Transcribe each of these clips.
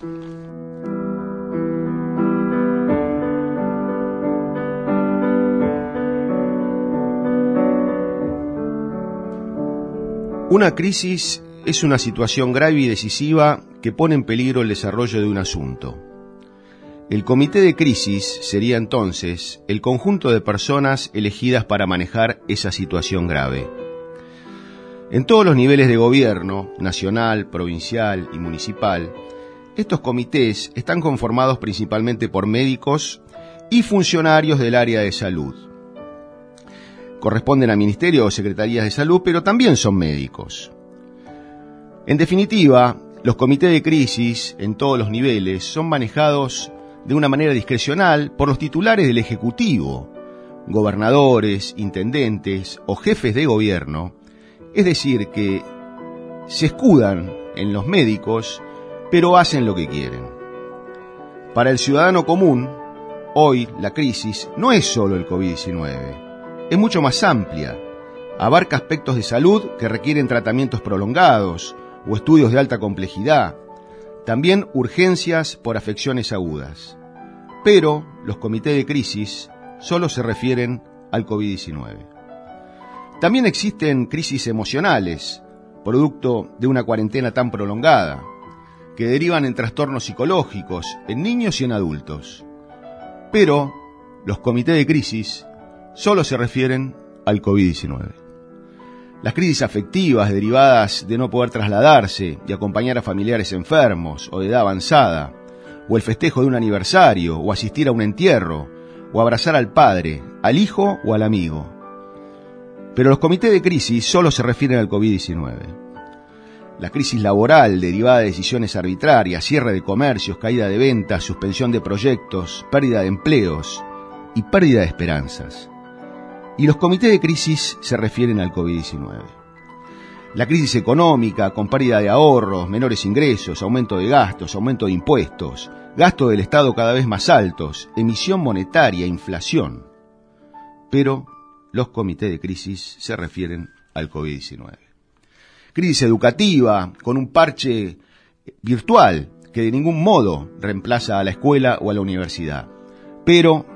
Una crisis es una situación grave y decisiva que pone en peligro el desarrollo de un asunto. El comité de crisis sería entonces el conjunto de personas elegidas para manejar esa situación grave. En todos los niveles de gobierno, nacional, provincial y municipal, estos comités están conformados principalmente por médicos y funcionarios del área de salud corresponden a ministerios o secretarías de salud, pero también son médicos. En definitiva, los comités de crisis en todos los niveles son manejados de una manera discrecional por los titulares del Ejecutivo, gobernadores, intendentes o jefes de gobierno, es decir, que se escudan en los médicos, pero hacen lo que quieren. Para el ciudadano común, hoy la crisis no es solo el COVID-19 es mucho más amplia. Abarca aspectos de salud que requieren tratamientos prolongados o estudios de alta complejidad. También urgencias por afecciones agudas. Pero los comités de crisis solo se refieren al COVID-19. También existen crisis emocionales, producto de una cuarentena tan prolongada, que derivan en trastornos psicológicos en niños y en adultos. Pero los comités de crisis solo se refieren al COVID-19. Las crisis afectivas derivadas de no poder trasladarse y acompañar a familiares enfermos o de edad avanzada, o el festejo de un aniversario, o asistir a un entierro, o abrazar al padre, al hijo o al amigo. Pero los comités de crisis solo se refieren al COVID-19. La crisis laboral derivada de decisiones arbitrarias, cierre de comercios, caída de ventas, suspensión de proyectos, pérdida de empleos y pérdida de esperanzas. Y los comités de crisis se refieren al COVID-19. La crisis económica, con pérdida de ahorros, menores ingresos, aumento de gastos, aumento de impuestos, gasto del Estado cada vez más altos, emisión monetaria, inflación. Pero los comités de crisis se refieren al COVID-19. Crisis educativa, con un parche virtual que de ningún modo reemplaza a la escuela o a la universidad. Pero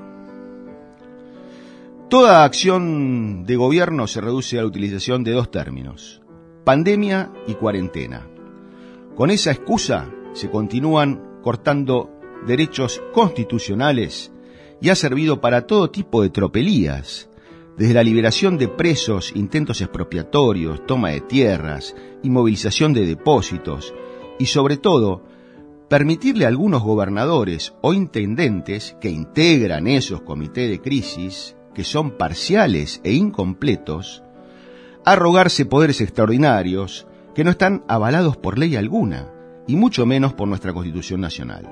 Toda acción de gobierno se reduce a la utilización de dos términos, pandemia y cuarentena. Con esa excusa se continúan cortando derechos constitucionales y ha servido para todo tipo de tropelías, desde la liberación de presos, intentos expropiatorios, toma de tierras, inmovilización de depósitos y sobre todo permitirle a algunos gobernadores o intendentes que integran esos comités de crisis que son parciales e incompletos, arrogarse poderes extraordinarios que no están avalados por ley alguna, y mucho menos por nuestra Constitución Nacional.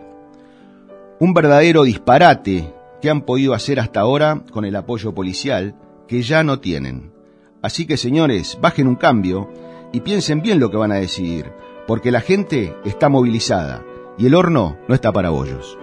Un verdadero disparate que han podido hacer hasta ahora con el apoyo policial que ya no tienen. Así que señores, bajen un cambio y piensen bien lo que van a decidir, porque la gente está movilizada y el horno no está para bollos.